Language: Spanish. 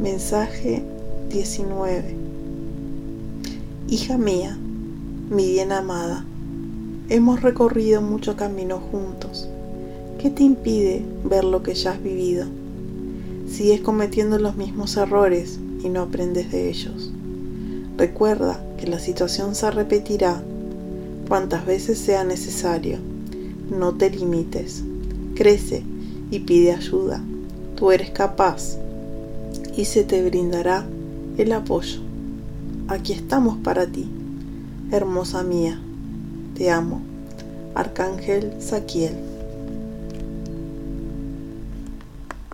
Mensaje 19 Hija mía, mi bien amada, hemos recorrido mucho camino juntos. ¿Qué te impide ver lo que ya has vivido? Sigues cometiendo los mismos errores y no aprendes de ellos. Recuerda que la situación se repetirá cuantas veces sea necesario. No te limites. Crece y pide ayuda. Tú eres capaz y se te brindará el apoyo. Aquí estamos para ti, hermosa mía. Te amo. Arcángel Saquiel.